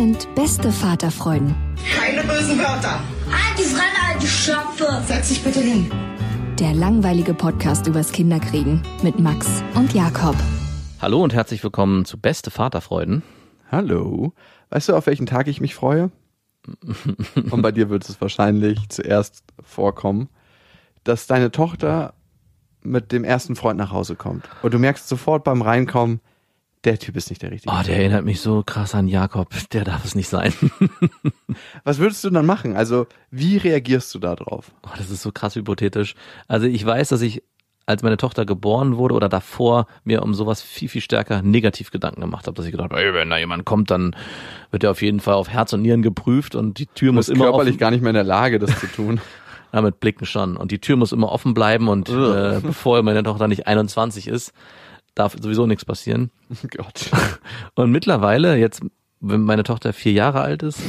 Sind beste Vaterfreuden. Keine bösen Wörter. Alte Fremde, alte Schöpfe. Setz dich bitte hin. Der langweilige Podcast übers Kinderkriegen mit Max und Jakob. Hallo und herzlich willkommen zu Beste Vaterfreuden. Hallo. Weißt du, auf welchen Tag ich mich freue? und bei dir wird es wahrscheinlich zuerst vorkommen, dass deine Tochter mit dem ersten Freund nach Hause kommt. Und du merkst sofort beim Reinkommen, der Typ ist nicht der richtige. Oh, der erinnert mich so krass an Jakob. Der darf es nicht sein. Was würdest du dann machen? Also, wie reagierst du da drauf? Oh, das ist so krass hypothetisch. Also, ich weiß, dass ich als meine Tochter geboren wurde oder davor mir um sowas viel, viel stärker negativ Gedanken gemacht habe, dass ich gedacht habe, ey, wenn da jemand kommt, dann wird er auf jeden Fall auf Herz und Nieren geprüft und die Tür muss immer körperlich offen. gar nicht mehr in der Lage, das zu tun. ja, mit Blicken schon. Und die Tür muss immer offen bleiben und äh, bevor meine Tochter nicht 21 ist, darf sowieso nichts passieren. Oh Gott. Und mittlerweile, jetzt, wenn meine Tochter vier Jahre alt ist,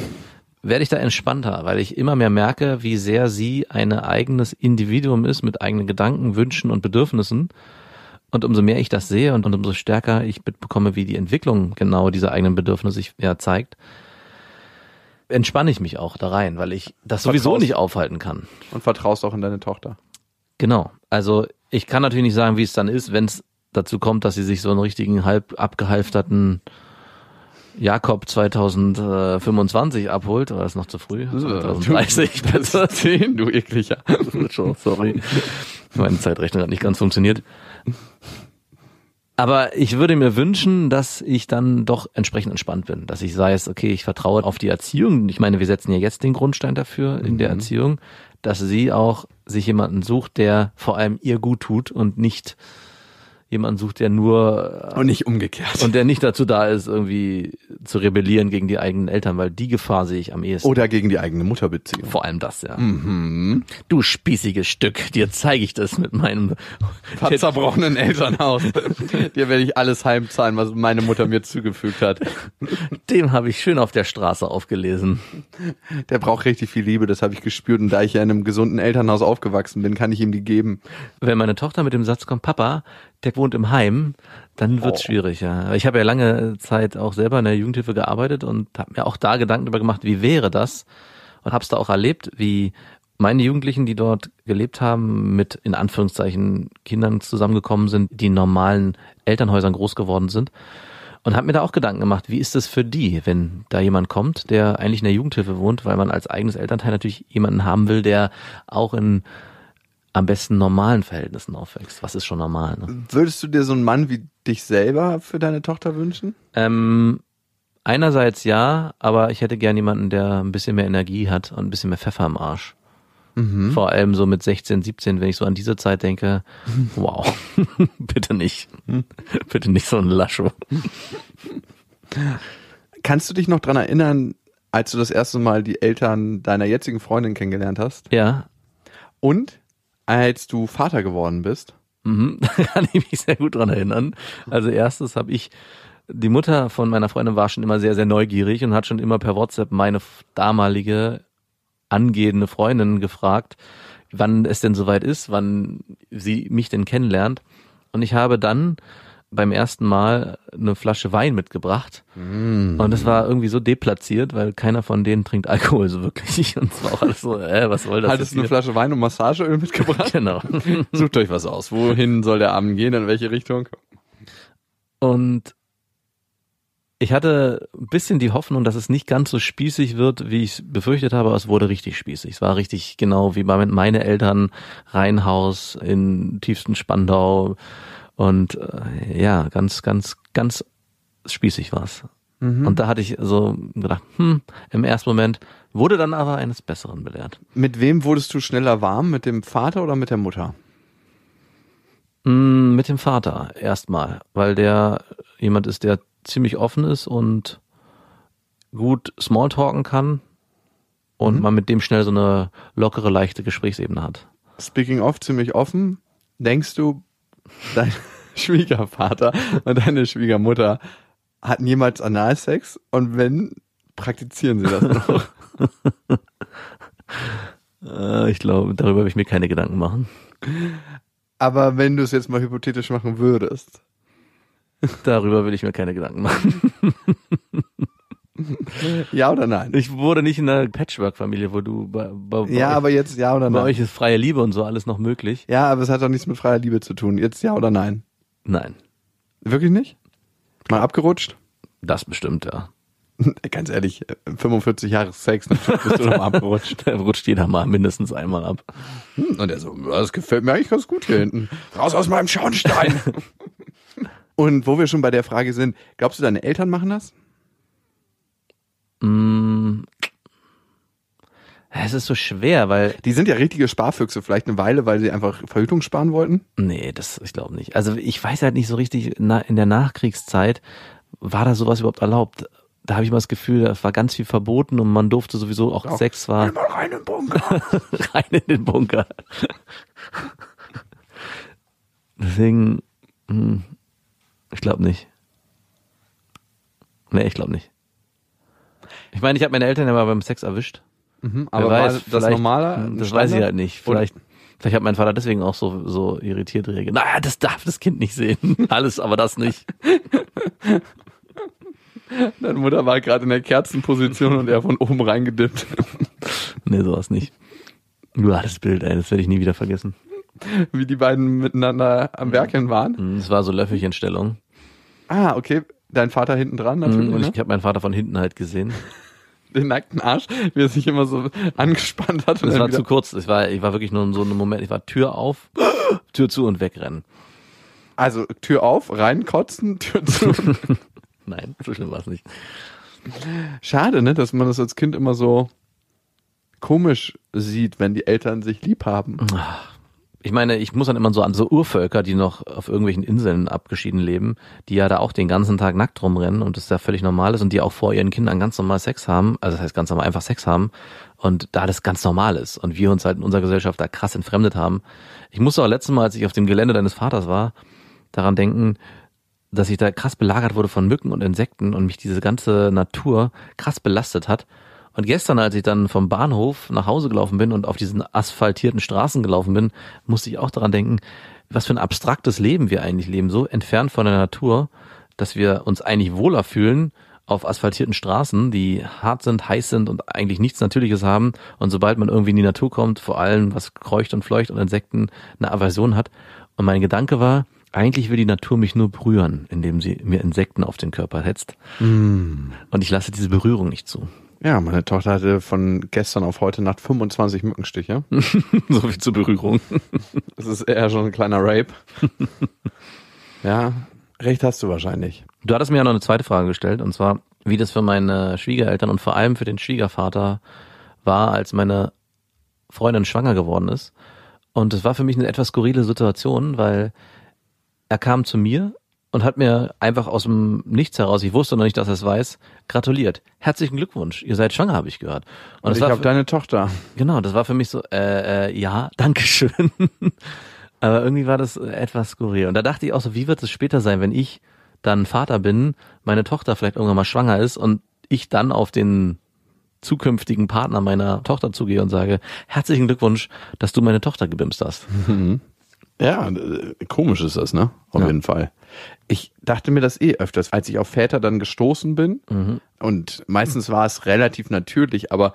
werde ich da entspannter, weil ich immer mehr merke, wie sehr sie ein eigenes Individuum ist mit eigenen Gedanken, Wünschen und Bedürfnissen. Und umso mehr ich das sehe und, umso stärker ich mitbekomme, wie die Entwicklung genau dieser eigenen Bedürfnisse sich ja zeigt, entspanne ich mich auch da rein, weil ich das sowieso vertraust, nicht aufhalten kann. Und vertraust auch in deine Tochter. Genau. Also ich kann natürlich nicht sagen, wie es dann ist, wenn es dazu kommt, dass sie sich so einen richtigen halb abgehalfterten Jakob 2025 abholt, oder ist noch zu früh? 2030 besser. 10, du ekliger. Sorry. Meine Zeitrechnung hat nicht ganz funktioniert. Aber ich würde mir wünschen, dass ich dann doch entsprechend entspannt bin, dass ich sei es, okay, ich vertraue auf die Erziehung. Ich meine, wir setzen ja jetzt den Grundstein dafür in der mhm. Erziehung, dass sie auch sich jemanden sucht, der vor allem ihr gut tut und nicht jemanden sucht, der nur äh, und nicht umgekehrt und der nicht dazu da ist, irgendwie zu rebellieren gegen die eigenen Eltern, weil die Gefahr sehe ich am ehesten. Oder gegen die eigene Mutterbeziehung. Vor allem das, ja. Mhm. Du spießiges Stück, dir zeige ich das mit meinem zerbrochenen Elternhaus. dir werde ich alles heimzahlen, was meine Mutter mir zugefügt hat. Dem habe ich schön auf der Straße aufgelesen. Der braucht richtig viel Liebe, das habe ich gespürt und da ich ja in einem gesunden Elternhaus aufgewachsen bin, kann ich ihm die geben. Wenn meine Tochter mit dem Satz kommt, Papa, der wohnt im Heim, dann wird's oh. schwierig, ja. Ich habe ja lange Zeit auch selber in der Jugendhilfe gearbeitet und habe mir auch da Gedanken darüber gemacht, wie wäre das? Und habe es da auch erlebt, wie meine Jugendlichen, die dort gelebt haben, mit in Anführungszeichen Kindern zusammengekommen sind, die in normalen Elternhäusern groß geworden sind. Und habe mir da auch Gedanken gemacht, wie ist das für die, wenn da jemand kommt, der eigentlich in der Jugendhilfe wohnt, weil man als eigenes Elternteil natürlich jemanden haben will, der auch in am besten normalen Verhältnissen aufwächst. Was ist schon normal? Ne? Würdest du dir so einen Mann wie dich selber für deine Tochter wünschen? Ähm, einerseits ja, aber ich hätte gern jemanden, der ein bisschen mehr Energie hat und ein bisschen mehr Pfeffer im Arsch. Mhm. Vor allem so mit 16, 17, wenn ich so an diese Zeit denke, wow, bitte nicht. bitte nicht so ein Lascho. Kannst du dich noch dran erinnern, als du das erste Mal die Eltern deiner jetzigen Freundin kennengelernt hast? Ja. Und als du Vater geworden bist? Mhm, da kann ich mich sehr gut dran erinnern. Also erstes habe ich, die Mutter von meiner Freundin war schon immer sehr, sehr neugierig und hat schon immer per WhatsApp meine damalige angehende Freundin gefragt, wann es denn soweit ist, wann sie mich denn kennenlernt. Und ich habe dann beim ersten Mal eine Flasche Wein mitgebracht. Mm. Und es war irgendwie so deplatziert, weil keiner von denen trinkt Alkohol so wirklich. Und es war auch alles so, äh, was soll das Hattest du eine? Flasche Wein und Massageöl mitgebracht? Genau. Sucht euch was aus. Wohin soll der Abend gehen? In welche Richtung? Und ich hatte ein bisschen die Hoffnung, dass es nicht ganz so spießig wird, wie ich es befürchtet habe, aber es wurde richtig spießig. Es war richtig genau wie bei meine Eltern, Reihenhaus in tiefsten Spandau und äh, ja, ganz, ganz, ganz spießig war's. Und da hatte ich so gedacht, hm, im ersten Moment wurde dann aber eines Besseren belehrt. Mit wem wurdest du schneller warm? Mit dem Vater oder mit der Mutter? Mm, Mit dem Vater erstmal, weil der jemand ist, der ziemlich offen ist und gut Smalltalken kann und man mit dem schnell so eine lockere, leichte Gesprächsebene hat. Speaking of, ziemlich offen. Denkst du, dein Schwiegervater und deine Schwiegermutter hatten jemals Analsex? Und wenn, praktizieren sie das noch? Äh, ich glaube, darüber will ich mir keine Gedanken machen. Aber wenn du es jetzt mal hypothetisch machen würdest. Darüber will ich mir keine Gedanken machen. Ja oder nein? Ich wurde nicht in einer Patchwork-Familie, wo du bei, bei, Ja, bei, aber jetzt ja oder bei nein? euch ist freie Liebe und so alles noch möglich. Ja, aber es hat doch nichts mit freier Liebe zu tun. Jetzt ja oder nein? Nein, Wirklich nicht? Mal abgerutscht? das bestimmt, ja. Ganz ehrlich, 45 Jahre Sex, natürlich bist du noch mal abgerutscht. Da rutscht jeder mal mindestens einmal ab. Und er so, das gefällt mir eigentlich ganz gut hier hinten. Raus aus meinem Schornstein. Und wo wir schon bei der Frage sind, glaubst du, deine Eltern machen das? Mm. Es ist so schwer, weil Die sind ja richtige Sparfüchse, vielleicht eine Weile, weil sie einfach Verhütung sparen wollten. Nee, das, ich glaube nicht. Also ich weiß halt nicht so richtig, in der Nachkriegszeit war da sowas überhaupt erlaubt. Da habe ich mal das Gefühl, es war ganz viel verboten und man durfte sowieso auch Auch. Sex war mal rein im Bunker. rein in den Bunker. Deswegen, hm, ich glaube nicht. Nee, ich glaube nicht. Ich meine, ich habe meine Eltern ja mal beim Sex erwischt. Mhm, Wer aber war weiß, das vielleicht- normale? hm, Das Standard? weiß ich halt nicht. Oder- Vielleicht, vielleicht hat mein Vater deswegen auch so, so irritiert reagiert. Naja, das darf das Kind nicht sehen. Alles, aber das nicht. Deine Mutter war gerade in der Kerzenposition und er von oben reingedippt. Nee, sowas nicht. Nur das Bild, ey, das werde ich nie wieder vergessen. Wie die beiden miteinander am Werkeln waren. Es war so Löffelchenstellung. Ah, okay. Dein Vater hinten dran natürlich. Hm, Und ne? ich habe meinen Vater von hinten halt gesehen. Den nackten Arsch, wie er sich immer so angespannt hat. und Das war wieder- zu kurz. Ich war, ich war wirklich nur in so einem Moment. Ich war Tür auf, Tür zu und wegrennen. Also Tür auf, reinkotzen, Tür zu. Nein, so schlimm war es nicht. Schade, ne, dass man das als Kind immer so komisch sieht, wenn die Eltern sich lieb haben. Ich meine, ich muss dann immer so an so Urvölker, die noch auf irgendwelchen Inseln abgeschieden leben, die ja da auch den ganzen Tag nackt rumrennen und das ja völlig normal ist und die auch vor ihren Kindern ganz normal Sex haben, also das heißt ganz normal einfach Sex haben und da das ganz normal ist und wir uns halt in unserer Gesellschaft da krass entfremdet haben. Ich musste auch letztes Mal, als ich auf dem Gelände deines Vaters war, daran denken, dass ich da krass belagert wurde von Mücken und Insekten und mich diese ganze Natur krass belastet hat. Und gestern, als ich dann vom Bahnhof nach Hause gelaufen bin und auf diesen asphaltierten Straßen gelaufen bin, musste ich auch daran denken, was für ein abstraktes Leben wir eigentlich leben, so entfernt von der Natur, dass wir uns eigentlich wohler fühlen auf asphaltierten Straßen, die hart sind, heiß sind und eigentlich nichts Natürliches haben. Und sobald man irgendwie in die Natur kommt, vor allem was kreucht und fleucht und Insekten eine Aversion hat. Und mein Gedanke war, eigentlich will die Natur mich nur berühren, indem sie mir Insekten auf den Körper hetzt. Und ich lasse diese Berührung nicht zu. Ja, meine Tochter hatte von gestern auf heute Nacht 25 Mückenstiche. so viel zur Berührung. Das ist eher schon ein kleiner Rape. ja, recht hast du wahrscheinlich. Du hattest mir ja noch eine zweite Frage gestellt, und zwar, wie das für meine Schwiegereltern und vor allem für den Schwiegervater war, als meine Freundin schwanger geworden ist. Und es war für mich eine etwas skurrile Situation, weil er kam zu mir und hat mir einfach aus dem Nichts heraus, ich wusste noch nicht, dass er es weiß, gratuliert. Herzlichen Glückwunsch, ihr seid schwanger, habe ich gehört. Und, Und das ich habe deine Tochter. Genau, das war für mich so, äh, äh, ja, danke schön. Aber irgendwie war das etwas skurril. Und da dachte ich auch so, wie wird es später sein, wenn ich dann Vater bin, meine Tochter vielleicht irgendwann mal schwanger ist und ich dann auf den zukünftigen Partner meiner Tochter zugehe und sage, herzlichen Glückwunsch, dass du meine Tochter gebimst hast. Ja, äh, komisch ist das, ne? Auf Ja. jeden Fall. Ich dachte mir das eh öfters, als ich auf Väter dann gestoßen bin. Und meistens war es relativ natürlich, aber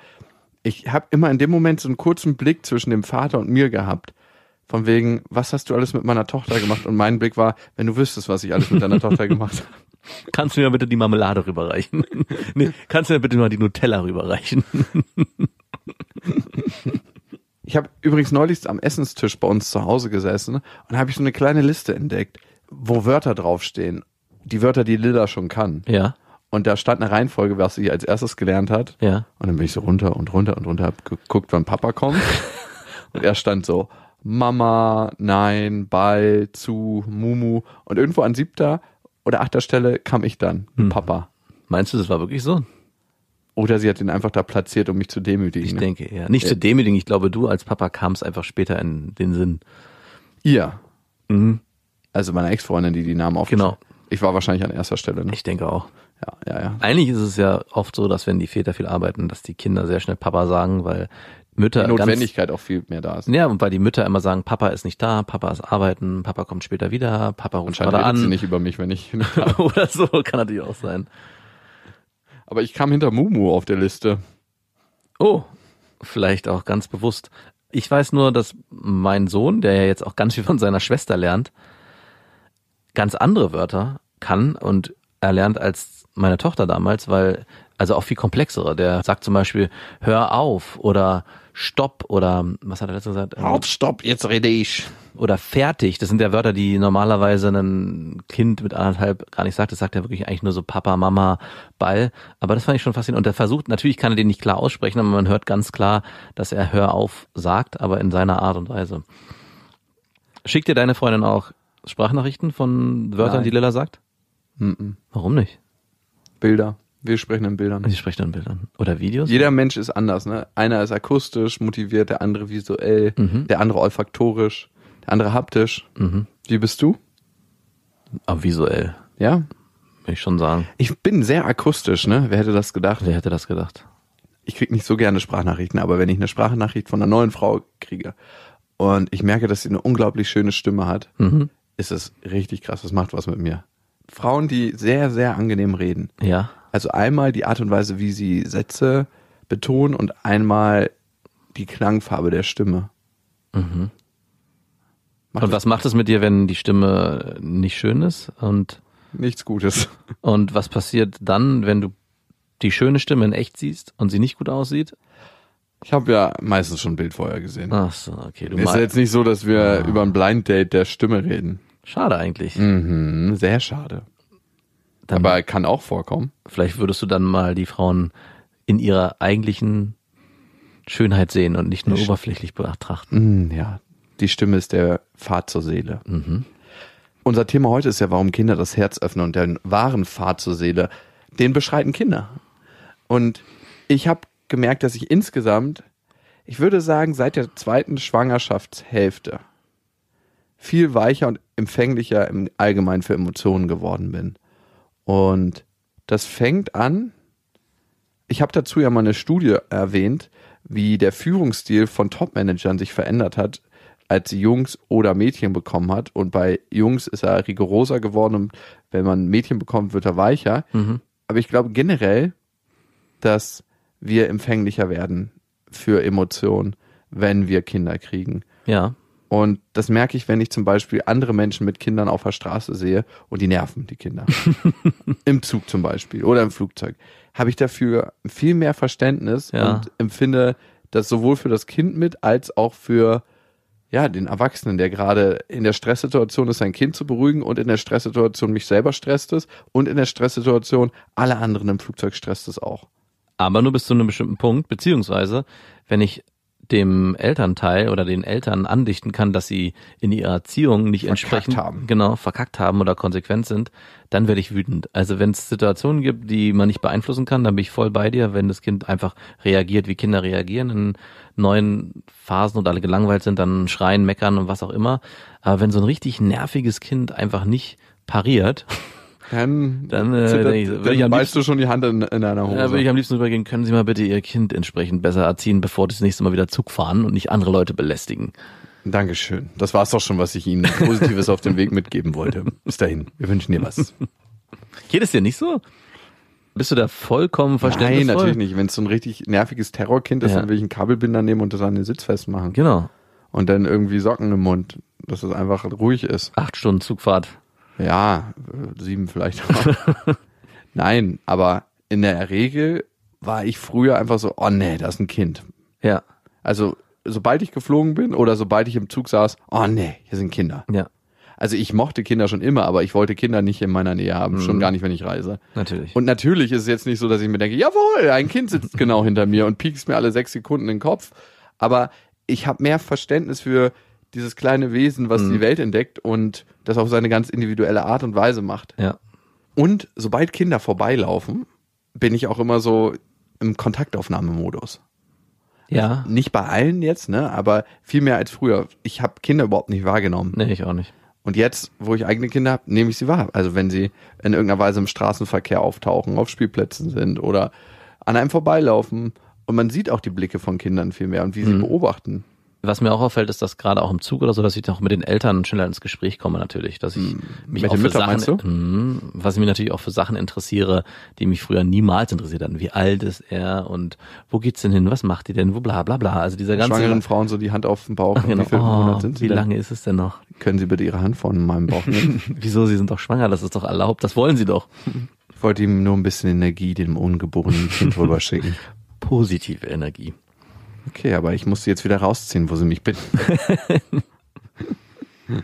ich habe immer in dem Moment so einen kurzen Blick zwischen dem Vater und mir gehabt. Von wegen, was hast du alles mit meiner Tochter gemacht? Und mein Blick war, wenn du wüsstest, was ich alles mit deiner Tochter gemacht habe. Kannst du mir bitte die Marmelade rüberreichen? nee, kannst du mir bitte mal die Nutella rüberreichen? Ich habe übrigens neulich am Essenstisch bei uns zu Hause gesessen und habe ich so eine kleine Liste entdeckt, wo Wörter draufstehen. Die Wörter, die Lilla schon kann. ja, Und da stand eine Reihenfolge, was sie als erstes gelernt hat. ja. Und dann bin ich so runter und runter und runter, hab geguckt, wann Papa kommt. und er stand so, Mama, nein, Ball, zu, Mumu. Und irgendwo an siebter oder achter Stelle kam ich dann, Hm. Papa. Meinst du, das war wirklich so? Oder sie hat ihn einfach da platziert, um mich zu demütigen. Ich ne? denke eher. Nicht zu demütigen, ich glaube, du als Papa kamst einfach später in den Sinn. Ihr. Mhm. Also meine Ex-Freundin, die die Namen aufgeschrieben Genau. Ich war wahrscheinlich an erster Stelle. Ne? Ich denke auch. Ja, ja, ja. Eigentlich ist es ja oft so, dass wenn die Väter viel arbeiten, dass die Kinder sehr schnell Papa sagen, weil Mütter Die ganz, Notwendigkeit auch viel mehr da ist. ja, und weil die Mütter immer sagen, Papa ist nicht da, Papa ist arbeiten, Papa kommt später wieder, Papa ruft gerade redet sie an. nicht über mich, wenn ich. Oder so, kann natürlich auch sein. Aber ich kam hinter Mumu auf der Liste. Oh, vielleicht auch ganz bewusst. Ich weiß nur, dass mein Sohn, der ja jetzt auch ganz viel von seiner Schwester lernt, ganz andere Wörter kann und er lernt als meine Tochter damals, weil, also auch viel komplexere. Der sagt zum Beispiel, hör auf oder stopp oder, was hat er letztens gesagt? Halt, stopp, jetzt rede ich. Oder fertig. Das sind ja Wörter, die normalerweise ein Kind mit anderthalb gar nicht sagt. Das sagt er wirklich eigentlich nur so Papa, Mama, Ball. Aber das fand ich schon faszinierend. Und er versucht, natürlich kann er den nicht klar aussprechen, aber man hört ganz klar, dass er Hör auf sagt, aber in seiner Art und Weise. Schickt dir deine Freundin auch Sprachnachrichten von Wörtern, Nein. die Lilla sagt? Mhm. Warum nicht? Bilder. Wir sprechen in Bildern. Sie spricht dann Bildern. Oder Videos? Jeder Mensch ist anders, ne? Einer ist akustisch motiviert, der andere visuell, Mhm. der andere olfaktorisch, der andere haptisch. Mhm. Wie bist du? Aber visuell, Ja? will ich schon sagen. Ich bin sehr akustisch, ne? Wer hätte das gedacht? Wer hätte das gedacht? Ich krieg nicht so gerne Sprachnachrichten, aber wenn ich eine Sprachnachricht von einer neuen Frau kriege und ich merke, dass sie eine unglaublich schöne Stimme hat, Mhm. ist es richtig krass. Das macht was mit mir. Frauen, die sehr, sehr angenehm reden. Ja. Also einmal die Art und Weise, wie sie Sätze betonen und einmal die Klangfarbe der Stimme. Mhm. Macht Und was macht es mit dir, wenn die Stimme nicht schön ist? Und nichts Gutes. Und was passiert dann, wenn du die schöne Stimme in echt siehst und sie nicht gut aussieht? Ich habe ja meistens schon ein Bild vorher gesehen. Ach so, okay, du ist ja jetzt nicht so, dass wir über ein Blind Date der Stimme reden. Schade eigentlich. Mhm, sehr schade. Dann, Aber kann auch vorkommen. vielleicht würdest du dann mal die Frauen in ihrer eigentlichen Schönheit sehen und nicht nur oberflächlich betrachten. Mhm, ja, die Stimme ist der Pfad zur Seele. Mhm. Unser Thema heute ist ja, warum Kinder das Herz öffnen und den wahren Pfad zur Seele, den beschreiten Kinder. Und ich habe gemerkt, dass ich insgesamt, ich würde sagen, seit der zweiten Schwangerschaftshälfte viel weicher und empfänglicher im Allgemeinen für Emotionen geworden bin. Und das fängt an, ich habe dazu ja mal eine Studie erwähnt, wie der Führungsstil von Topmanagern sich verändert hat, als sie Jungs oder Mädchen bekommen hat. Und bei Jungs ist er rigoroser geworden und wenn man Mädchen bekommt, wird er weicher. Mhm. Aber ich glaube generell, dass wir empfänglicher werden für Emotionen, wenn wir Kinder kriegen. Ja. Und das merke ich, wenn ich zum Beispiel andere Menschen mit Kindern auf der Straße sehe und die nerven, die Kinder. Im Zug zum Beispiel oder im Flugzeug. Habe ich dafür viel mehr Verständnis Ja. und empfinde das sowohl für das Kind mit als auch für ja, den Erwachsenen, der gerade in der Stresssituation ist, sein Kind zu beruhigen und in der Stresssituation mich selber stresst es und in der Stresssituation alle anderen im Flugzeug stresst es auch. Aber nur bis zu einem bestimmten Punkt, beziehungsweise, wenn ich dem Elternteil oder den Eltern andichten kann, dass sie in ihrer Erziehung nicht Verkackt entsprechend haben. genau verkackt haben oder konsequent sind, dann werde ich wütend. Also wenn es Situationen gibt, die man nicht beeinflussen kann, dann bin ich voll bei dir. Wenn das Kind einfach reagiert, wie Kinder reagieren in neuen Phasen und alle gelangweilt sind, dann schreien, meckern und was auch immer. Aber wenn so ein richtig nerviges Kind einfach nicht pariert, Dann, Dann, äh, zittert- ich, ich dann am beißt du schon die Hand in, in deiner Hose. Ja, würde ich am liebsten übergehen, können Sie mal bitte Ihr Kind entsprechend besser erziehen, bevor Sie das nächste Mal wieder Zug fahren und nicht andere Leute belästigen. Dankeschön. Das war's doch schon, was ich Ihnen Positives auf den Weg mitgeben wollte. Bis dahin. Wir wünschen dir was. Geht es dir nicht so? Bist du da vollkommen Nein, verständnisvoll? natürlich nicht. Wenn es so ein richtig nerviges Terrorkind ist, Ja. dann will ich einen Kabelbinder nehmen und das an den Sitz festmachen. Genau. Und dann irgendwie Socken im Mund, dass es einfach ruhig ist. Acht Stunden Zugfahrt. Ja, sieben vielleicht. Nein, aber in der Regel war ich früher einfach so, oh nee, das ist ein Kind. Ja, Also sobald ich geflogen bin oder sobald ich im Zug saß, oh nee, hier sind Kinder. ja, Also ich mochte Kinder schon immer, aber ich wollte Kinder nicht in meiner Nähe haben, schon gar nicht, wenn ich reise. natürlich. Und natürlich ist es jetzt nicht so, dass ich mir denke, jawohl, ein Kind sitzt genau hinter mir und piekst mir alle sechs Sekunden den Kopf. Aber ich habe mehr Verständnis für dieses kleine Wesen, was die Welt entdeckt und das auf seine ganz individuelle Art und Weise macht. ja, Und sobald Kinder vorbeilaufen, bin ich auch immer so im Kontaktaufnahmemodus. ja. Nicht bei allen jetzt, ne, aber viel mehr als früher. Ich habe Kinder überhaupt nicht wahrgenommen. Nee, ich auch nicht. Und jetzt, wo ich eigene Kinder habe, nehme ich sie wahr. Also wenn sie in irgendeiner Weise im Straßenverkehr auftauchen, auf Spielplätzen sind oder an einem vorbeilaufen. Und man sieht auch die Blicke von Kindern viel mehr und wie sie Mhm. beobachten. Was mir auch auffällt, ist, dass gerade auch im Zug oder so, dass ich auch mit den Eltern schneller ins Gespräch komme natürlich, dass ich mich Mit auch für Sachen, du? Mhm. was ich mich natürlich auch für Sachen interessiere, die mich früher niemals interessiert hatten. Wie alt ist er und wo geht's denn hin? Was macht die denn? Wo bla bla bla. Also dieser ganze Schwangeren Frauen so die Hand auf den Bauch. Genau. Wie viel oh, sind sie wie denn? lange ist es denn noch? Können Sie bitte Ihre Hand von meinem Bauch nehmen? Wieso? Sie sind doch schwanger, das ist doch erlaubt, das wollen sie doch. ich wollte ihm nur ein bisschen Energie dem ungeborenen Kind rüberschicken. Positive Energie. Okay, aber ich muss sie jetzt wieder rausziehen, wo sie mich bitten.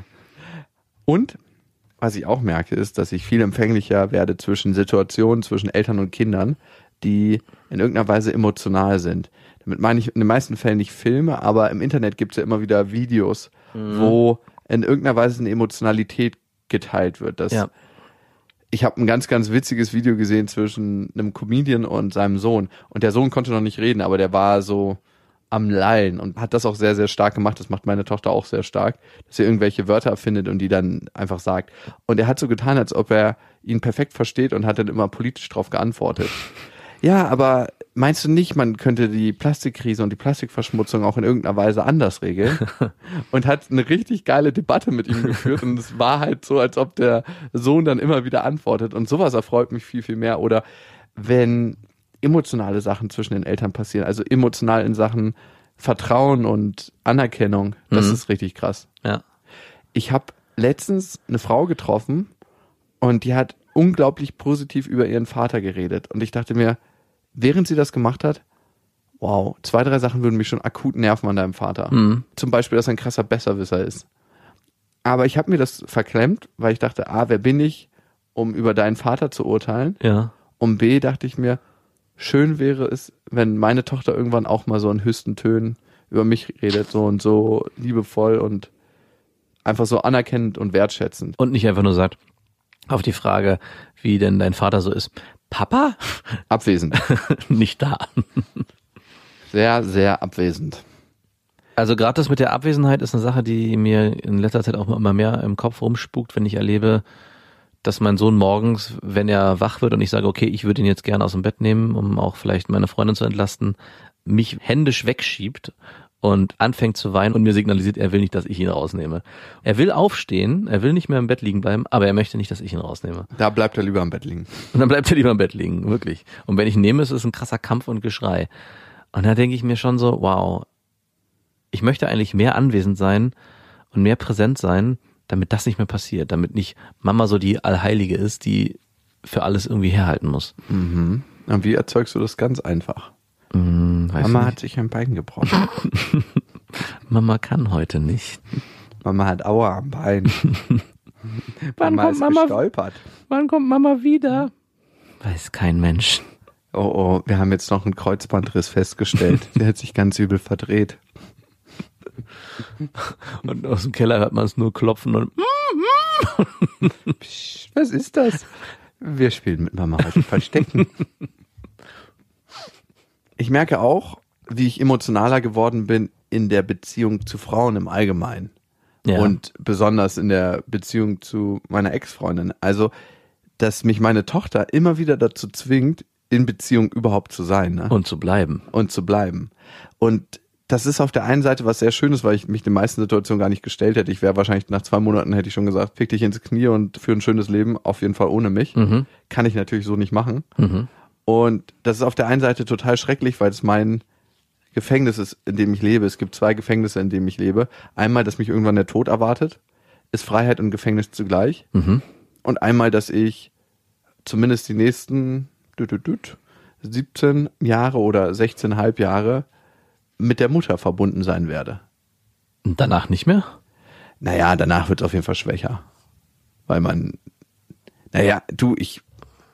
und was ich auch merke, ist, dass ich viel empfänglicher werde zwischen Situationen zwischen Eltern und Kindern, die in irgendeiner Weise emotional sind. Damit meine ich in den meisten Fällen nicht Filme, aber im Internet gibt es ja immer wieder Videos, wo in irgendeiner Weise eine Emotionalität geteilt wird. Das Ja. ich habe ein ganz, ganz witziges Video gesehen zwischen einem Comedian und seinem Sohn. Und der Sohn konnte noch nicht reden, aber der war so am Lallen und hat das auch sehr, sehr stark gemacht. Das macht meine Tochter auch sehr stark, dass er irgendwelche Wörter erfindet und die dann einfach sagt. Und er hat so getan, als ob er ihn perfekt versteht und hat dann immer politisch drauf geantwortet. Ja, aber meinst du nicht, man könnte die Plastikkrise und die Plastikverschmutzung auch in irgendeiner Weise anders regeln? und hat eine richtig geile Debatte mit ihm geführt und es war halt so, als ob der Sohn dann immer wieder antwortet und sowas erfreut mich viel, viel mehr. Oder wenn emotionale Sachen zwischen den Eltern passieren, also emotional in Sachen Vertrauen und Anerkennung, das Mhm. ist richtig krass. Ja. Ich habe letztens eine Frau getroffen und die hat unglaublich positiv über ihren Vater geredet. Und ich dachte mir, während sie das gemacht hat, wow, zwei, drei Sachen würden mich schon akut nerven an deinem Vater. Mhm. Zum Beispiel, dass er ein krasser Besserwisser ist. Aber ich habe mir das verklemmt, weil ich dachte, A, wer bin ich, um über deinen Vater zu urteilen? Ja. Und B, dachte ich mir, schön wäre es, wenn meine Tochter irgendwann auch mal so in höchsten Tönen über mich redet, so und so liebevoll und einfach so anerkennend und wertschätzend. Und nicht einfach nur sagt, auf die Frage, wie denn dein Vater so ist, Papa? Abwesend. nicht da. Sehr, sehr abwesend. Also gerade das mit der Abwesenheit ist eine Sache, die mir in letzter Zeit auch immer mehr im Kopf rumspukt, wenn ich erlebe, dass mein Sohn morgens, wenn er wach wird und ich sage, okay, ich würde ihn jetzt gerne aus dem Bett nehmen, um auch vielleicht meine Freundin zu entlasten, mich händisch wegschiebt und anfängt zu weinen und mir signalisiert, er will nicht, dass ich ihn rausnehme. Er will aufstehen, er will nicht mehr im Bett liegen bleiben, aber er möchte nicht, dass ich ihn rausnehme. Da bleibt er lieber am Bett liegen. Und dann bleibt er lieber im Bett liegen, wirklich. Und wenn ich ihn nehme, ist es ein krasser Kampf und Geschrei. Und da denke ich mir schon so, wow, ich möchte eigentlich mehr anwesend sein und mehr präsent sein, damit das nicht mehr passiert, damit nicht Mama so die Allheilige ist, die für alles irgendwie herhalten muss. Und wie erzeugst du das ganz einfach? Hm, weiß Mama nicht. hat sich ein Bein gebrochen. Mama kann heute nicht. Mama hat Aua am Bein. Wann Mama kommt Mama- gestolpert. Wann kommt Mama wieder? Weiß kein Mensch. Oh, oh, wir haben jetzt noch einen Kreuzbandriss festgestellt. Der hat sich ganz übel verdreht. Und aus dem Keller hört man es nur klopfen und was ist das? Wir spielen mit Mama heute Verstecken. Ich merke auch, wie ich emotionaler geworden bin in der Beziehung zu Frauen im Allgemeinen. ja. Und besonders in der Beziehung zu meiner Ex-Freundin. Also, dass mich meine Tochter immer wieder dazu zwingt, in Beziehung überhaupt zu sein. Ne? und zu bleiben. und zu bleiben. Und das ist auf der einen Seite was sehr Schönes, weil ich mich den meisten Situationen gar nicht gestellt hätte. Ich wäre wahrscheinlich nach zwei Monaten hätte ich schon gesagt, fick dich ins Knie und für ein schönes Leben, auf jeden Fall ohne mich. Mhm. Kann ich natürlich so nicht machen. Mhm. Und das ist auf der einen Seite total schrecklich, weil es mein Gefängnis ist, in dem ich lebe. Es gibt zwei Gefängnisse, in denen ich lebe. Einmal, dass mich irgendwann der Tod erwartet, ist Freiheit und Gefängnis zugleich. Mhm. Und einmal, dass ich zumindest die nächsten düt, düt, düt, 17 Jahre oder 16,5 Jahre mit der Mutter verbunden sein werde. Und danach nicht mehr? Naja, danach wird es auf jeden Fall schwächer. Weil man, naja, du, ich,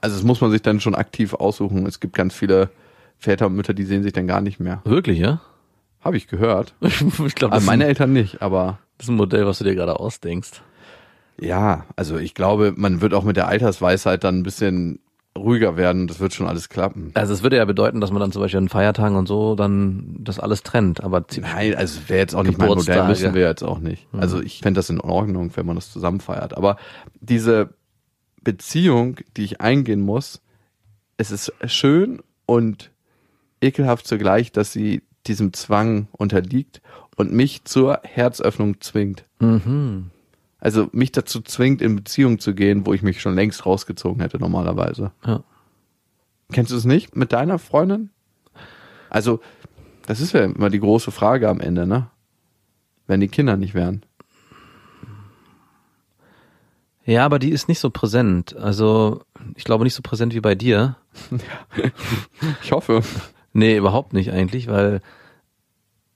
also das muss man sich dann schon aktiv aussuchen. Es gibt ganz viele Väter und Mütter, die sehen sich dann gar nicht mehr. Wirklich, ja? Habe ich gehört. ich glaube, Also meine ein- Eltern nicht, aber das ist ein Modell, was du dir gerade ausdenkst. ja, also ich glaube, man wird auch mit der Altersweisheit dann ein bisschen ruhiger werden. Das wird schon alles klappen. Also es würde ja bedeuten, dass man dann zum Beispiel an Feiertagen und so dann das alles trennt. Aber Nein, also wäre jetzt auch nicht mein Modell, müssen wir jetzt auch nicht. Also ich fände das in Ordnung, wenn man das zusammen feiert. Aber diese Beziehung, die ich eingehen muss, es ist schön und ekelhaft zugleich, dass sie diesem Zwang unterliegt und mich zur Herzöffnung zwingt. mhm. Also mich dazu zwingt, in Beziehung zu gehen, wo ich mich schon längst rausgezogen hätte normalerweise. ja. Kennst du es nicht mit deiner Freundin? Also, das ist ja immer die große Frage am Ende, ne? Wenn die Kinder nicht wären. ja, aber die ist nicht so präsent. Also ich glaube nicht so präsent wie bei dir. Ich hoffe. Nee, überhaupt nicht eigentlich, weil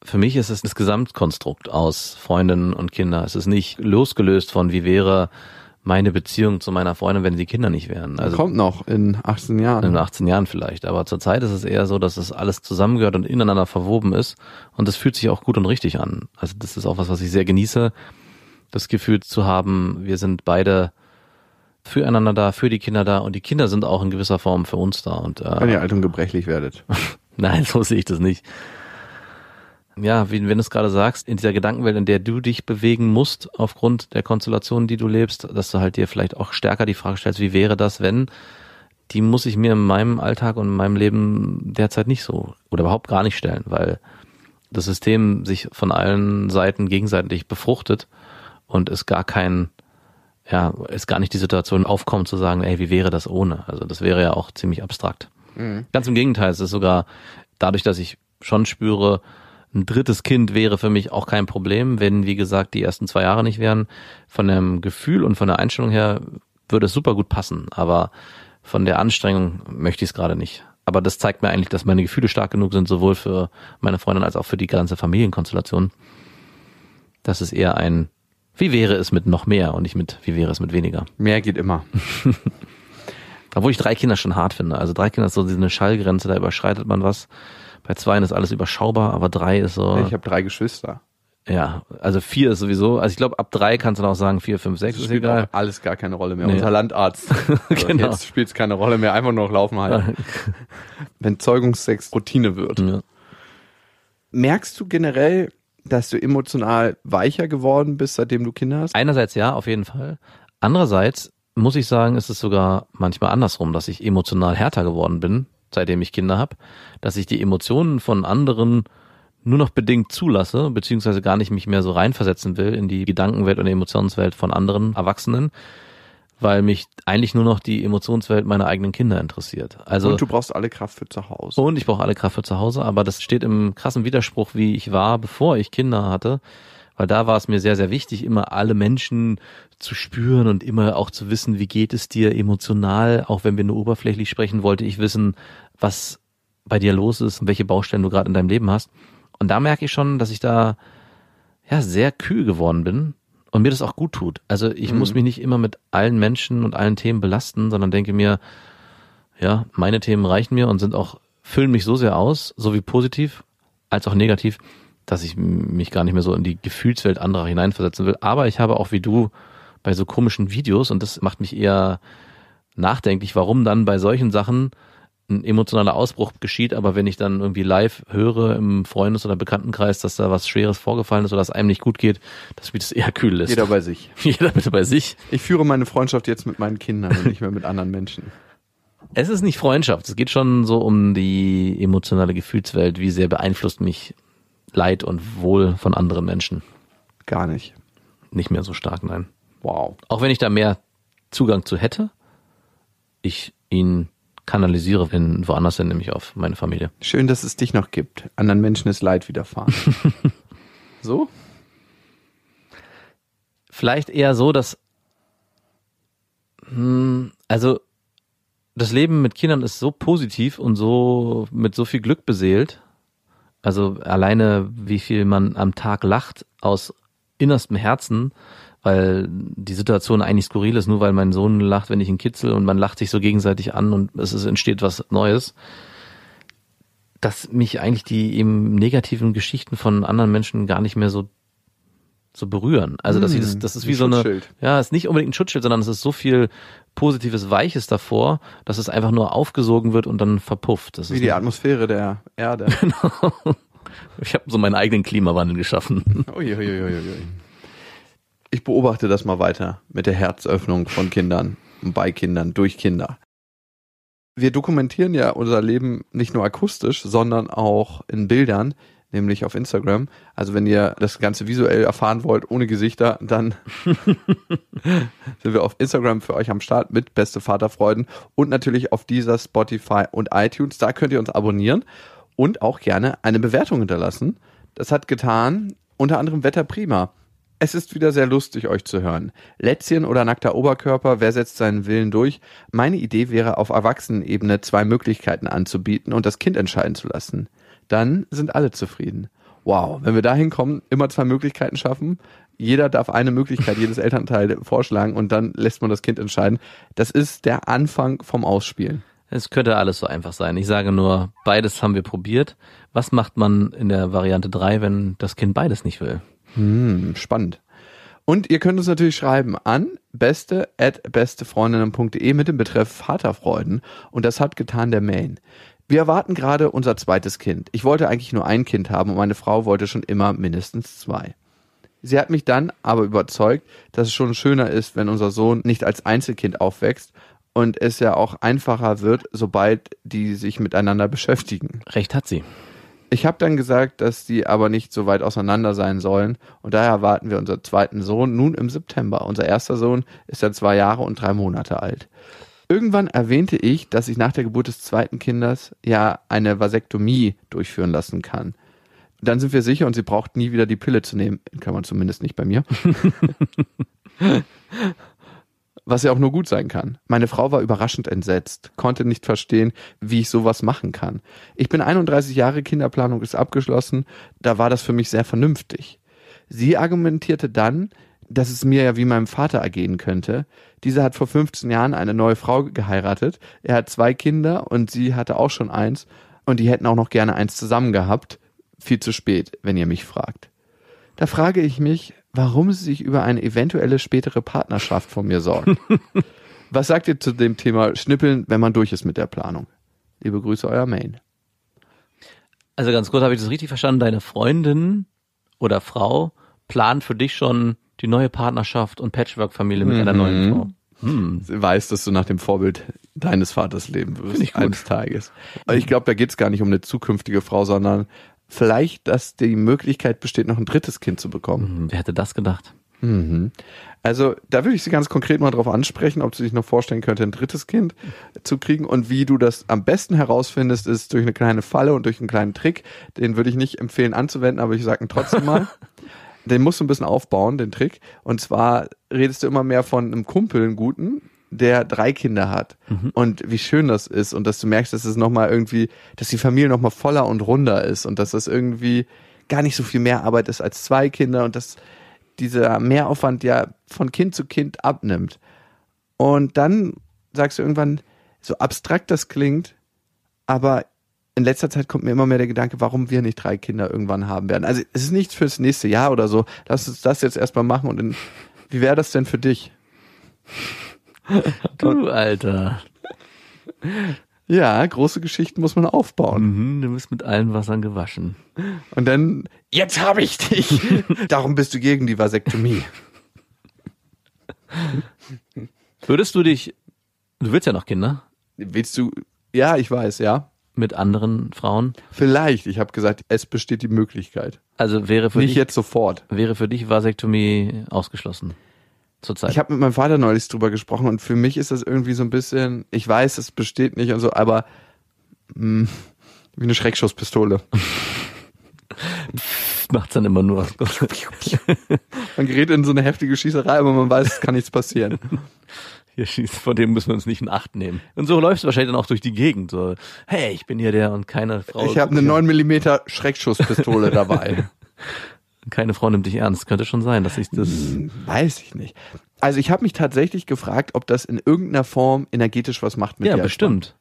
für mich ist es das Gesamtkonstrukt aus Freundinnen und Kinder. Es ist nicht losgelöst von, wie wäre meine Beziehung zu meiner Freundin, wenn die Kinder nicht wären. Also Kommt noch in 18 Jahren. in 18 Jahren vielleicht. Aber zurzeit ist es eher so, dass es alles zusammengehört und ineinander verwoben ist. Und das fühlt sich auch gut und richtig an. Also das ist auch was, was ich sehr genieße, das Gefühl zu haben, wir sind beide füreinander da, für die Kinder da und die Kinder sind auch in gewisser Form für uns da. Und äh, Wenn ihr alt und gebrechlich werdet. Nein, so sehe ich das nicht. Ja, wie wenn du es gerade sagst, in dieser Gedankenwelt, in der du dich bewegen musst, aufgrund der Konstellation, die du lebst, dass du halt dir vielleicht auch stärker die Frage stellst, wie wäre das, wenn, die muss ich mir in meinem Alltag und in meinem Leben derzeit nicht so oder überhaupt gar nicht stellen, weil das System sich von allen Seiten gegenseitig befruchtet und es gar kein, ja, es gar nicht die Situation aufkommt zu sagen, ey, wie wäre das ohne? Also das wäre ja auch ziemlich abstrakt. Ganz im Gegenteil, es ist sogar dadurch, dass ich schon spüre, ein drittes Kind wäre für mich auch kein Problem, wenn, wie gesagt, die ersten zwei Jahre nicht wären. Von dem Gefühl und von der Einstellung her würde es super gut passen, aber von der Anstrengung möchte ich es gerade nicht. Aber das zeigt mir eigentlich, dass meine Gefühle stark genug sind, sowohl für meine Freundin als auch für die ganze Familienkonstellation. Das ist eher ein, wie wäre es mit noch mehr und nicht mit, wie wäre es mit weniger. Mehr geht immer. Obwohl ich drei Kinder schon hart finde. Also drei Kinder ist so eine Schallgrenze, da überschreitet man was. Bei zweien ist alles überschaubar, aber drei ist so. Ich habe drei Geschwister. ja, also vier ist sowieso. Also ich glaube, ab drei kannst du noch sagen, vier, fünf, sechs Das ist spielt egal. auch alles gar keine Rolle mehr. Nee. Unser Landarzt. Genau. Jetzt spielt es keine Rolle mehr. Einfach nur noch laufen halten. Wenn Zeugungssex Routine wird. Ja. Merkst du generell, dass du emotional weicher geworden bist, seitdem du Kinder hast? Einerseits ja, auf jeden Fall. Andererseits muss ich sagen, ist es sogar manchmal andersrum, dass ich emotional härter geworden bin, seitdem ich Kinder habe, dass ich die Emotionen von anderen nur noch bedingt zulasse, beziehungsweise gar nicht mich mehr so reinversetzen will in die Gedankenwelt und Emotionswelt von anderen Erwachsenen, weil mich eigentlich nur noch die Emotionswelt meiner eigenen Kinder interessiert. Also Und du brauchst alle Kraft für zu Hause. und ich brauche alle Kraft für zu Hause, aber das steht im krassen Widerspruch, wie ich war, bevor ich Kinder hatte. Weil da war es mir sehr, sehr wichtig, immer alle Menschen zu spüren und immer auch zu wissen, wie geht es dir emotional. Auch wenn wir nur oberflächlich sprechen, wollte ich wissen, was bei dir los ist und welche Baustellen du gerade in deinem Leben hast. Und da merke ich schon, dass ich da ja sehr kühl geworden bin und mir das auch gut tut. Also ich muss mich nicht immer mit allen Menschen und allen Themen belasten, sondern denke mir, ja, meine Themen reichen mir und sind auch, füllen mich so sehr aus, sowie positiv als auch negativ, dass ich mich gar nicht mehr so in die Gefühlswelt anderer hineinversetzen will. Aber ich habe auch wie du bei so komischen Videos, und das macht mich eher nachdenklich, warum dann bei solchen Sachen ein emotionaler Ausbruch geschieht, aber wenn ich dann irgendwie live höre im Freundes- oder Bekanntenkreis, dass da was Schweres vorgefallen ist oder dass einem nicht gut geht, dass mich das eher kühl lässt. Jeder bei sich. Jeder bitte bei sich. Ich führe meine Freundschaft jetzt mit meinen Kindern und nicht mehr mit anderen Menschen. Es ist nicht Freundschaft. Es geht schon so um die emotionale Gefühlswelt. Wie sehr beeinflusst mich Leid und Wohl von anderen Menschen. Gar nicht. Nicht mehr so stark, nein. Wow. Auch wenn ich da mehr Zugang zu hätte, ich ihn kanalisiere wenn woanders hin, nämlich auf meine Familie. Schön, dass es dich noch gibt. Anderen Menschen ist Leid widerfahren. so? Vielleicht eher so, dass hm, also das Leben mit Kindern ist so positiv und so mit so viel Glück beseelt. Also alleine, wie viel man am Tag lacht aus innerstem Herzen, weil die Situation eigentlich skurril ist, nur weil mein Sohn lacht, wenn ich ihn kitzel und man lacht sich so gegenseitig an und es ist, entsteht was Neues, dass mich eigentlich die eben negativen Geschichten von anderen Menschen gar nicht mehr so so berühren. Also dass ich das, Hm, das ist ein wie so eine, Schutzschild. ja, es ist nicht unbedingt ein Schutzschild, sondern es ist so viel positives Weiches davor, dass es einfach nur aufgesogen wird und dann verpufft. Das Wie die Atmosphäre der Erde. ich habe so meinen eigenen Klimawandel geschaffen. Uiuiuiui. Ich beobachte das mal weiter mit der Herzöffnung von Kindern und bei Kindern, durch Kinder. Wir dokumentieren ja unser Leben nicht nur akustisch, sondern auch in Bildern, nämlich auf Instagram. Also wenn ihr das Ganze visuell erfahren wollt, ohne Gesichter, dann sind wir auf Instagram für euch am Start mit Beste Vaterfreuden und natürlich auf dieser Spotify und iTunes. Da könnt ihr uns abonnieren und auch gerne eine Bewertung hinterlassen. Das hat getan unter anderem Wetter prima. Es ist wieder sehr lustig, euch zu hören. Lätzchen oder nackter Oberkörper, wer setzt seinen Willen durch? Meine Idee wäre, auf Erwachsenenebene zwei Möglichkeiten anzubieten und das Kind entscheiden zu lassen. Dann sind alle zufrieden. Wow, wenn wir dahin kommen, immer zwei Möglichkeiten schaffen, jeder darf eine Möglichkeit, jedes Elternteil vorschlagen und dann lässt man das Kind entscheiden. Das ist der Anfang vom Ausspielen. Es könnte alles so einfach sein. Ich sage nur, beides haben wir probiert. Was macht man in der Variante 3, wenn das Kind beides nicht will? Hm, spannend. Und ihr könnt uns natürlich schreiben an beste at bestefreundinnen.de mit dem Betreff Vaterfreuden. Und das hat getan der Main. Wir erwarten gerade unser zweites Kind. Ich wollte eigentlich nur ein Kind haben und meine Frau wollte schon immer mindestens zwei. Sie hat mich dann aber überzeugt, dass es schon schöner ist, wenn unser Sohn nicht als Einzelkind aufwächst und es ja auch einfacher wird, sobald die sich miteinander beschäftigen. Recht hat sie. Ich habe dann gesagt, dass die aber nicht so weit auseinander sein sollen und daher erwarten wir unseren zweiten Sohn nun im September. Unser erster Sohn ist ja zwei Jahre und drei Monate alt. Irgendwann erwähnte ich, dass ich nach der Geburt des zweiten Kindes ja eine Vasektomie durchführen lassen kann. Dann sind wir sicher und sie braucht nie wieder die Pille zu nehmen. Kann man zumindest nicht bei mir. Was ja auch nur gut sein kann. Meine Frau war überraschend entsetzt, konnte nicht verstehen, wie ich sowas machen kann. Ich bin 31 Jahre, Kinderplanung ist abgeschlossen, da war das für mich sehr vernünftig. Sie argumentierte dann, dass es mir ja wie meinem Vater ergehen könnte. Dieser hat vor 15 Jahren eine neue Frau geheiratet. Er hat zwei Kinder und sie hatte auch schon eins. Und die hätten auch noch gerne eins zusammen gehabt. Viel zu spät, wenn ihr mich fragt. Da frage ich mich, warum sie sich über eine eventuelle spätere Partnerschaft von mir sorgen. Was sagt ihr zu dem Thema Schnippeln, wenn man durch ist mit der Planung? Liebe Grüße, euer Main. Also ganz kurz, habe ich das richtig verstanden? Deine Freundin oder Frau plant für dich schon die neue Partnerschaft und Patchwork-Familie mit einer neuen Frau. Hm. Sie weiß, dass du nach dem Vorbild deines Vaters leben wirst eines Tages. Aber ich glaube, da geht es gar nicht um eine zukünftige Frau, sondern vielleicht, dass die Möglichkeit besteht, noch ein drittes Kind zu bekommen. Hm, Wer hätte das gedacht? Mhm. Also da würde ich Sie ganz konkret mal drauf ansprechen, ob sie sich noch vorstellen könnte, ein drittes Kind zu kriegen und wie du das am besten herausfindest, ist durch eine kleine Falle und durch einen kleinen Trick. Den würde ich nicht empfehlen anzuwenden, aber ich sage ihn trotzdem mal. den musst du ein bisschen aufbauen, den Trick. Und zwar redest du immer mehr von einem Kumpel, einen guten, der drei Kinder hat. Und wie schön das ist und dass du merkst, dass es nochmal irgendwie, dass die Familie nochmal voller und runder ist und dass das irgendwie gar nicht so viel mehr Arbeit ist als zwei Kinder und dass dieser Mehraufwand ja von Kind zu Kind abnimmt. Und dann sagst du irgendwann, so abstrakt das klingt, aber in letzter Zeit kommt mir immer mehr der Gedanke, warum wir nicht drei Kinder irgendwann haben werden. Also es ist nichts fürs nächste Jahr oder so. Lass uns das jetzt erstmal machen und in, wie wäre das denn für dich? Du, Alter. Ja, große Geschichten muss man aufbauen. Mhm, du bist mit allen Wassern gewaschen. Und dann, jetzt habe ich dich. Darum bist du gegen die Vasektomie. Würdest du dich, du willst ja noch Kinder, Willst du, ja, ich weiß, ja. mit anderen Frauen? Vielleicht, ich habe gesagt, es besteht die Möglichkeit. Also wäre für Nicht dich, jetzt sofort. wäre für dich Vasektomie ausgeschlossen. Zurzeit. Ich habe mit meinem Vater neulich drüber gesprochen und für mich ist das irgendwie so ein bisschen, ich weiß, es besteht nicht und so, aber mh, wie eine Schreckschusspistole. macht's dann immer nur. Man gerät in so eine heftige Schießerei, aber man weiß, es kann nichts passieren. Hier schießt, vor dem müssen wir uns nicht in Acht nehmen. Und so läufst du wahrscheinlich dann auch durch die Gegend. So, hey, ich bin hier der und keine Frau. Ich habe eine 9 mm Schreckschusspistole dabei. Keine Frau nimmt dich ernst. Könnte schon sein, dass ich das. Weiß ich nicht. Also ich habe mich tatsächlich gefragt, ob das in irgendeiner Form energetisch was macht mit Ja, dir. als bestimmt.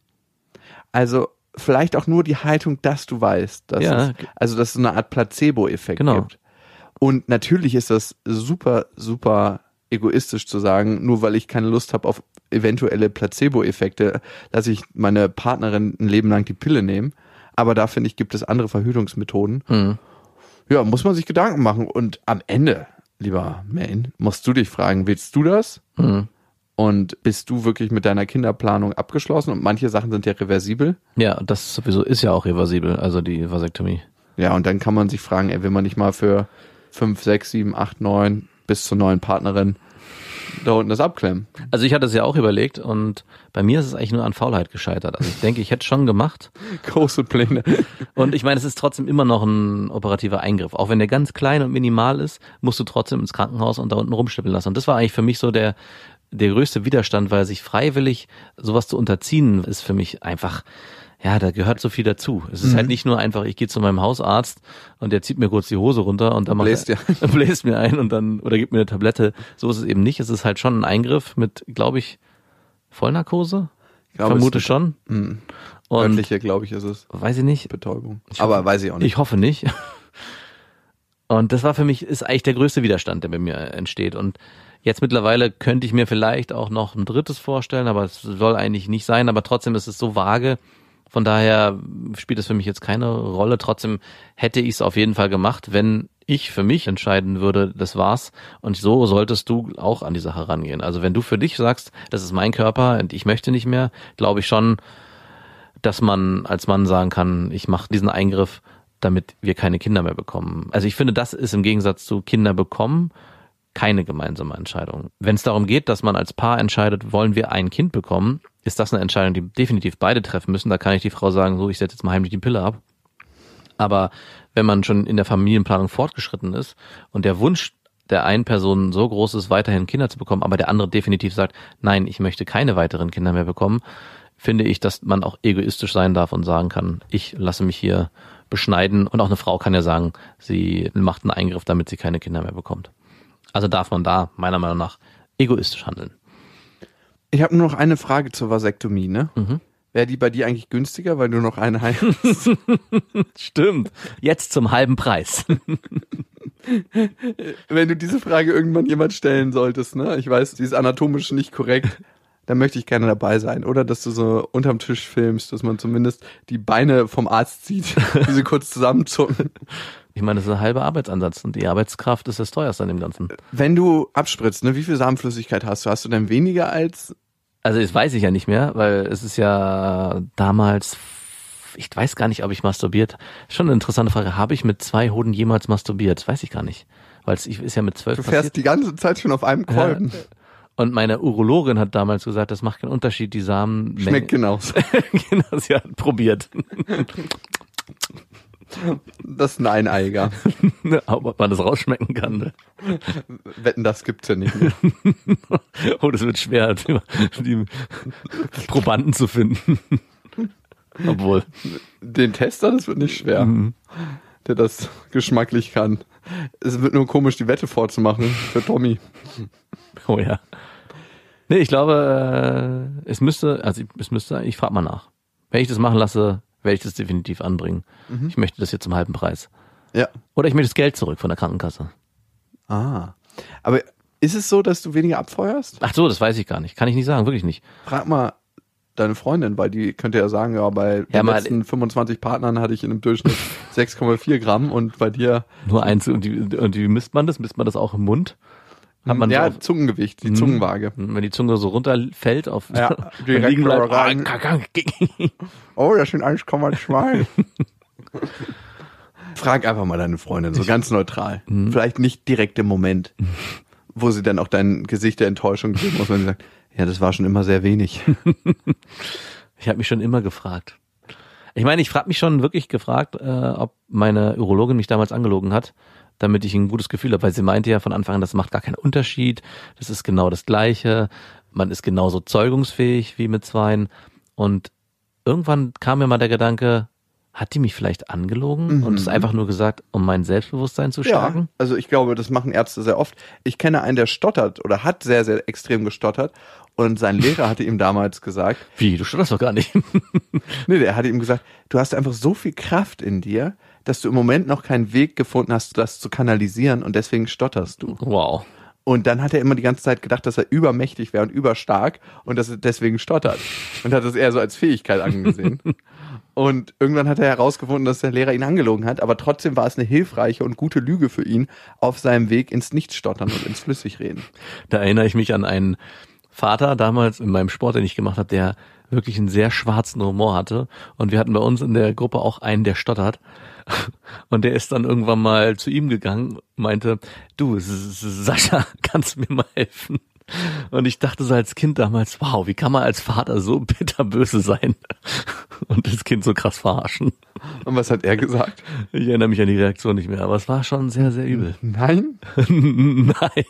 Also vielleicht auch nur die Haltung, dass du weißt, dass Ja. es, also dass es so eine Art Placebo-Effekt Genau. gibt. Und natürlich ist das super, super egoistisch zu sagen, nur weil ich keine Lust habe auf eventuelle Placebo-Effekte, dass ich meine Partnerin ein Leben lang die Pille nehme. Aber da finde ich, gibt es andere Verhütungsmethoden. Hm. Ja, muss man sich Gedanken machen. Und am Ende, lieber Main, musst du dich fragen, willst du das? Hm. Und bist du wirklich mit deiner Kinderplanung abgeschlossen? Und manche Sachen sind ja reversibel. Ja, das sowieso ist ja auch reversibel, also die Vasektomie. Ja, und dann kann man sich fragen, ey, will man nicht mal für fünf, sechs, sieben, acht, neun bis zur neuen Partnerin da unten das abklemmen? Also ich hatte es ja auch überlegt und bei mir ist es eigentlich nur an Faulheit gescheitert. Also ich denke, ich hätte es schon gemacht. Große Pläne. Und ich meine, es ist trotzdem immer noch ein operativer Eingriff. Auch wenn der ganz klein und minimal ist, musst du trotzdem ins Krankenhaus und da unten rumschnippeln lassen. Und das war eigentlich für mich so der, der größte Widerstand, weil sich freiwillig sowas zu unterziehen, ist für mich einfach, ja, da gehört so viel dazu. Es ist halt nicht nur einfach, ich gehe zu meinem Hausarzt und der zieht mir kurz die Hose runter und dann macht Bläst er, dir bläst mir ein und dann, oder gibt mir eine Tablette. So ist es eben nicht. Es ist halt schon ein Eingriff mit, glaube ich, Vollnarkose? Ich glaube, Vermute ist schon. Mhm. Und Örtliche, glaube ich, ist es. weiß ich nicht. Betäubung. Ich Aber hoffe- weiß ich auch nicht. Ich hoffe nicht. Und das war für mich, ist eigentlich der größte Widerstand, der bei mir entsteht. Und jetzt mittlerweile könnte ich mir vielleicht auch noch ein drittes vorstellen, aber es soll eigentlich nicht sein, aber trotzdem ist es so vage. Von daher spielt es für mich jetzt keine Rolle. Trotzdem hätte ich es auf jeden Fall gemacht, wenn ich für mich entscheiden würde, das war's. Und so solltest du auch an die Sache rangehen. Also wenn du für dich sagst, das ist mein Körper und ich möchte nicht mehr, glaube ich schon, dass man als Mann sagen kann, ich mache diesen Eingriff, damit wir keine Kinder mehr bekommen. Also ich finde, das ist im Gegensatz zu Kinder bekommen keine gemeinsame Entscheidung. Wenn es darum geht, dass man als Paar entscheidet, wollen wir ein Kind bekommen, ist das eine Entscheidung, die definitiv beide treffen müssen. Da kann ich die Frau sagen, so, ich setze jetzt mal heimlich die Pille ab. Aber wenn man schon in der Familienplanung fortgeschritten ist und der Wunsch der einen Person so groß ist, weiterhin Kinder zu bekommen, aber der andere definitiv sagt, nein, ich möchte keine weiteren Kinder mehr bekommen, finde ich, dass man auch egoistisch sein darf und sagen kann, ich lasse mich hier beschneiden. Und auch eine Frau kann ja sagen, sie macht einen Eingriff, damit sie keine Kinder mehr bekommt. Also darf man da meiner Meinung nach egoistisch handeln. Ich habe nur noch eine Frage zur Vasektomie, ne? Mhm. Wäre die bei dir eigentlich günstiger, weil du noch eine hast? Stimmt. Jetzt zum halben Preis. Wenn du diese Frage irgendwann jemand stellen solltest, ne? Ich weiß, sie ist anatomisch nicht korrekt. Dann möchte ich gerne dabei sein. Oder dass du so unterm Tisch filmst, dass man zumindest die Beine vom Arzt sieht, wie sie kurz zusammenzucken. Ich meine, das ist ein halber Arbeitsansatz und die Arbeitskraft ist das teuerste an dem Ganzen. Wenn du abspritzt, ne, wie viel Samenflüssigkeit hast du? Hast du denn weniger als Also das weiß ich ja nicht mehr, weil es ist ja damals, ich weiß gar nicht, ob ich masturbiert. Schon eine interessante Frage. Habe ich mit zwei Hoden jemals masturbiert? Weiß ich gar nicht. Weil es ist ja mit zwölf du fährst die ganze Zeit schon auf einem Kolben? Ja. Und meine Urologin hat damals gesagt, das macht keinen Unterschied, die Samen. Schmeckt genauso. genau, sie hat probiert. Das ist ein Eineiger. Ob man das rausschmecken kann. Ne? Wetten, das gibt's ja nicht mehr. Oh, das wird schwer, die, die Probanden zu finden. Obwohl. Den Tester, das wird nicht schwer. Der das geschmacklich kann. Es wird nur komisch, die Wette vorzumachen für Tommy. Oh ja. Nee, ich glaube, äh, es müsste, also es müsste, ich frage mal nach. Wenn ich das machen lasse, werde ich das definitiv anbringen. Ich möchte das jetzt zum halben Preis. Ja. Oder ich möchte das Geld zurück von der Krankenkasse. Ah. Aber ist es so, dass du weniger abfeuerst? Ach so, das weiß ich gar nicht. Kann ich nicht sagen, wirklich nicht. Frag mal deine Freundin, weil die könnte ja sagen, ja, bei den mal- letzten 25 Partnern hatte ich in einem Durchschnitt 6,4 Gramm und bei dir, Nur eins und, die, und wie misst man das? Misst man das auch im Mund? Hat man ja, so auf, Zungengewicht, die Mhm. Zungenwaage. wenn die Zunge so runterfällt auf Ja, liegen bleibt. rein. Ah, Oh, das sind 1,2. Frag einfach mal deine Freundin, so ganz neutral. Vielleicht nicht direkt im Moment, wo sie dann auch dein Gesicht der Enttäuschung sehen muss, wenn sie sagt, ja, das war schon immer sehr wenig. Ich habe mich schon immer gefragt. Ich meine, ich frage mich schon wirklich gefragt, äh, ob meine Urologin mich damals angelogen hat, damit ich ein gutes Gefühl habe, weil sie meinte ja von Anfang an, das macht gar keinen Unterschied, das ist genau das Gleiche, man ist genauso zeugungsfähig wie mit Zweien. Und irgendwann kam mir mal der Gedanke, hat die mich vielleicht angelogen und es einfach nur gesagt, um mein Selbstbewusstsein zu Ja, stärken? also ich glaube, das machen Ärzte sehr oft. Ich kenne einen, der stottert oder hat sehr, sehr extrem gestottert. Und sein Lehrer hatte ihm damals gesagt, Wie, du stotterst doch gar nicht. nee, der hatte ihm gesagt, du hast einfach so viel Kraft in dir, dass du im Moment noch keinen Weg gefunden hast, das zu kanalisieren und deswegen stotterst du. wow. Und dann hat er immer die ganze Zeit gedacht, dass er übermächtig wäre und überstark und dass er deswegen stottert. Und hat das eher so als Fähigkeit angesehen. Und irgendwann hat er herausgefunden, dass der Lehrer ihn angelogen hat, aber trotzdem war es eine hilfreiche und gute Lüge für ihn auf seinem Weg ins Nichtstottern und ins Flüssigreden. Da erinnere ich mich an einen Vater damals in meinem Sport, den ich gemacht habe, der wirklich einen sehr schwarzen Humor hatte. Und wir hatten bei uns in der Gruppe auch einen, der stottert. Und der ist dann irgendwann mal zu ihm gegangen, meinte, du, Sascha, kannst du mir mal helfen? Und ich dachte so als Kind damals, wow, wie kann man als Vater so bitterböse sein und das Kind so krass verarschen? Und was hat er gesagt? Ich erinnere mich an die Reaktion nicht mehr, aber es war schon sehr, sehr übel. Nein? Nein.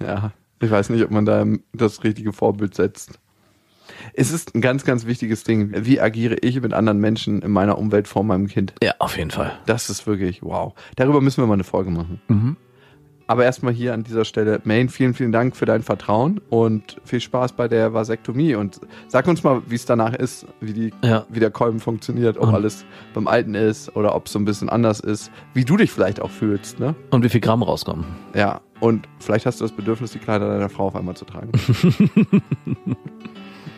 Ja, ich weiß nicht, ob man da das richtige Vorbild setzt. Es ist ein ganz, ganz wichtiges Ding. Wie agiere ich mit anderen Menschen in meiner Umwelt vor meinem Kind? Ja, auf jeden Fall. Das ist wirklich wow. Darüber müssen wir mal eine Folge machen. Aber erstmal hier an dieser Stelle, Main, vielen, vielen Dank für dein Vertrauen und viel Spaß bei der Vasektomie. Und sag uns mal, wie es danach ist, wie, die, Ja. wie der Kolben funktioniert, ob Und- alles beim Alten ist oder ob es so ein bisschen anders ist, wie du dich vielleicht auch fühlst. Ne? Und wie viel Gramm rauskommen? Ja, und vielleicht hast du das Bedürfnis, die Kleider deiner Frau auf einmal zu tragen.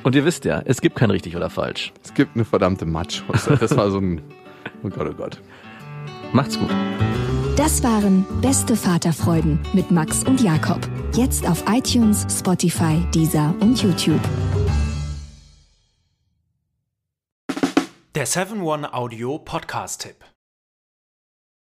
Und ihr wisst ja, es gibt kein richtig oder falsch. es gibt eine verdammte Matschhose. Das war so ein, oh Gott, oh Gott. Macht's gut. Das waren Beste Vaterfreuden mit Max und Jakob. Jetzt auf iTunes, Spotify, Deezer und YouTube. Der 7-One-Audio-Podcast-Tipp.